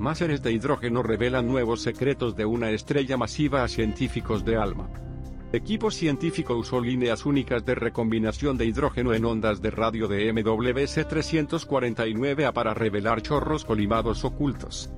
máseres de hidrógeno revelan nuevos secretos de una estrella masiva a científicos de ALMA. Equipo científico usó líneas únicas de recombinación de hidrógeno en ondas de radio de MWC-349A para revelar chorros colimados ocultos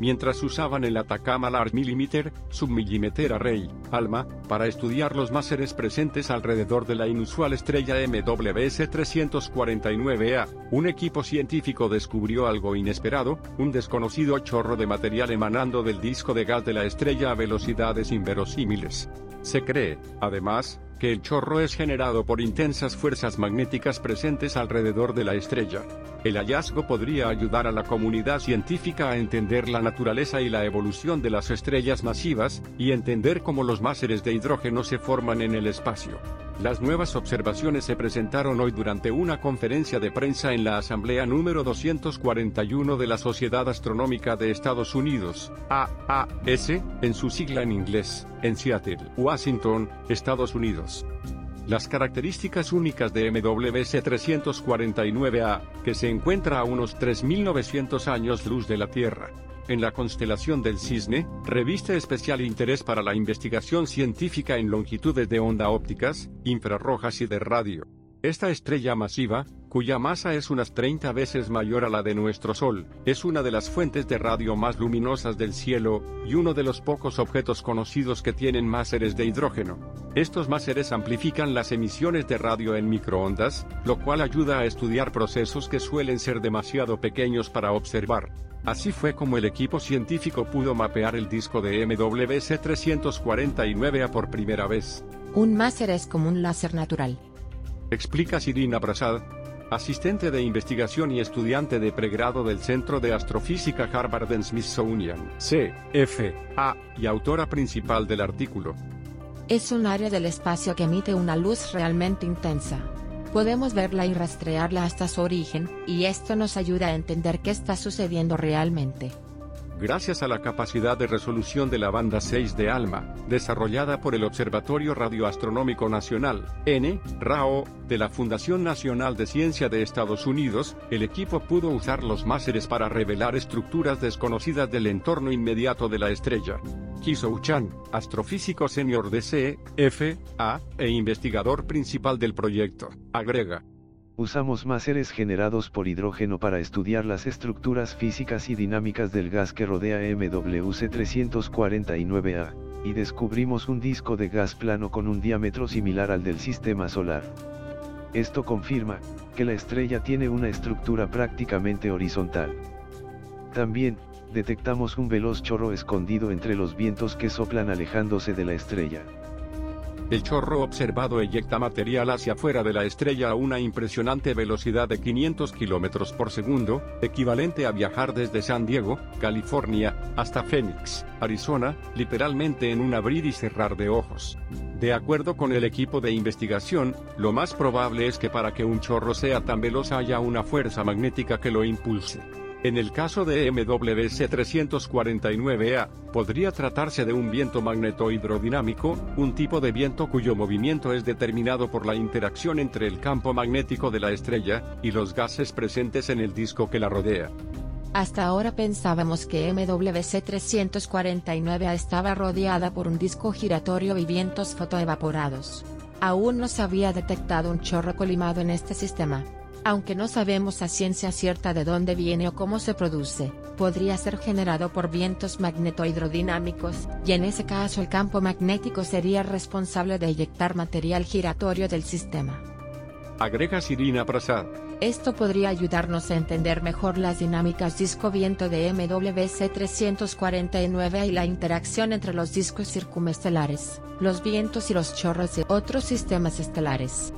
mientras usaban el Atacama Large Millimeter, Submillimeter Array, ALMA, para estudiar los máseres presentes alrededor de la inusual estrella MWS 349A, un equipo científico descubrió algo inesperado, un desconocido chorro de material emanando del disco de gas de la estrella a velocidades inverosímiles. Se cree, además, que el chorro es generado por intensas fuerzas magnéticas presentes alrededor de la estrella. El hallazgo podría ayudar a la comunidad científica a entender la naturaleza y la evolución de las estrellas masivas, y entender cómo los máseres de hidrógeno se forman en el espacio. Las nuevas observaciones se presentaron hoy durante una conferencia de prensa en la Asamblea número 241 de la Sociedad Astronómica de Estados Unidos, AAS, en su sigla en inglés, en Seattle, Washington, Estados Unidos. Las características únicas de MWC 349A, que se encuentra a unos 3.900 años luz de la Tierra, en la constelación del Cisne, reviste especial interés para la investigación científica en longitudes de onda ópticas, infrarrojas y de radio. Esta estrella masiva, cuya masa es unas 30 veces mayor a la de nuestro Sol, es una de las fuentes de radio más luminosas del cielo, y uno de los pocos objetos conocidos que tienen máseres de hidrógeno. Estos máseres amplifican las emisiones de radio en microondas, lo cual ayuda a estudiar procesos que suelen ser demasiado pequeños para observar. Así fue como el equipo científico pudo mapear el disco de MWC 349A por primera vez. Un máser es como un láser natural explica Sirina Prasad, asistente de investigación y estudiante de pregrado del Centro de Astrofísica Harvard en Smithsonian, CFA, y autora principal del artículo. Es un área del espacio que emite una luz realmente intensa. Podemos verla y rastrearla hasta su origen, y esto nos ayuda a entender qué está sucediendo realmente gracias a la capacidad de resolución de la banda 6 de ALMA, desarrollada por el Observatorio Radioastronómico Nacional, N, RAO, de la Fundación Nacional de Ciencia de Estados Unidos, el equipo pudo usar los máseres para revelar estructuras desconocidas del entorno inmediato de la estrella. Kisou Chan, astrofísico senior de CFA, e investigador principal del proyecto, agrega. Usamos máseres generados por hidrógeno para estudiar las estructuras físicas y dinámicas del gas que rodea MWC 349A, y descubrimos un disco de gas plano con un diámetro similar al del sistema solar. Esto confirma, que la estrella tiene una estructura prácticamente horizontal. También, detectamos un veloz chorro escondido entre los vientos que soplan alejándose de la estrella. El chorro observado eyecta material hacia afuera de la estrella a una impresionante velocidad de 500 km por segundo, equivalente a viajar desde San Diego, California, hasta Phoenix, Arizona, literalmente en un abrir y cerrar de ojos. De acuerdo con el equipo de investigación, lo más probable es que para que un chorro sea tan veloz haya una fuerza magnética que lo impulse. En el caso de MWC 349A, podría tratarse de un viento magnetohidrodinámico, un tipo de viento cuyo movimiento es determinado por la interacción entre el campo magnético de la estrella y los gases presentes en el disco que la rodea. Hasta ahora pensábamos que MWC 349A estaba rodeada por un disco giratorio y vientos fotoevaporados. Aún no se había detectado un chorro colimado en este sistema. Aunque no sabemos a ciencia cierta de dónde viene o cómo se produce, podría ser generado por vientos magnetohidrodinámicos, y en ese caso el campo magnético sería responsable de eyectar material giratorio del sistema. Agrega Sirina Prasad. Esto podría ayudarnos a entender mejor las dinámicas disco-viento de MWC 349 y la interacción entre los discos circumestelares, los vientos y los chorros de otros sistemas estelares.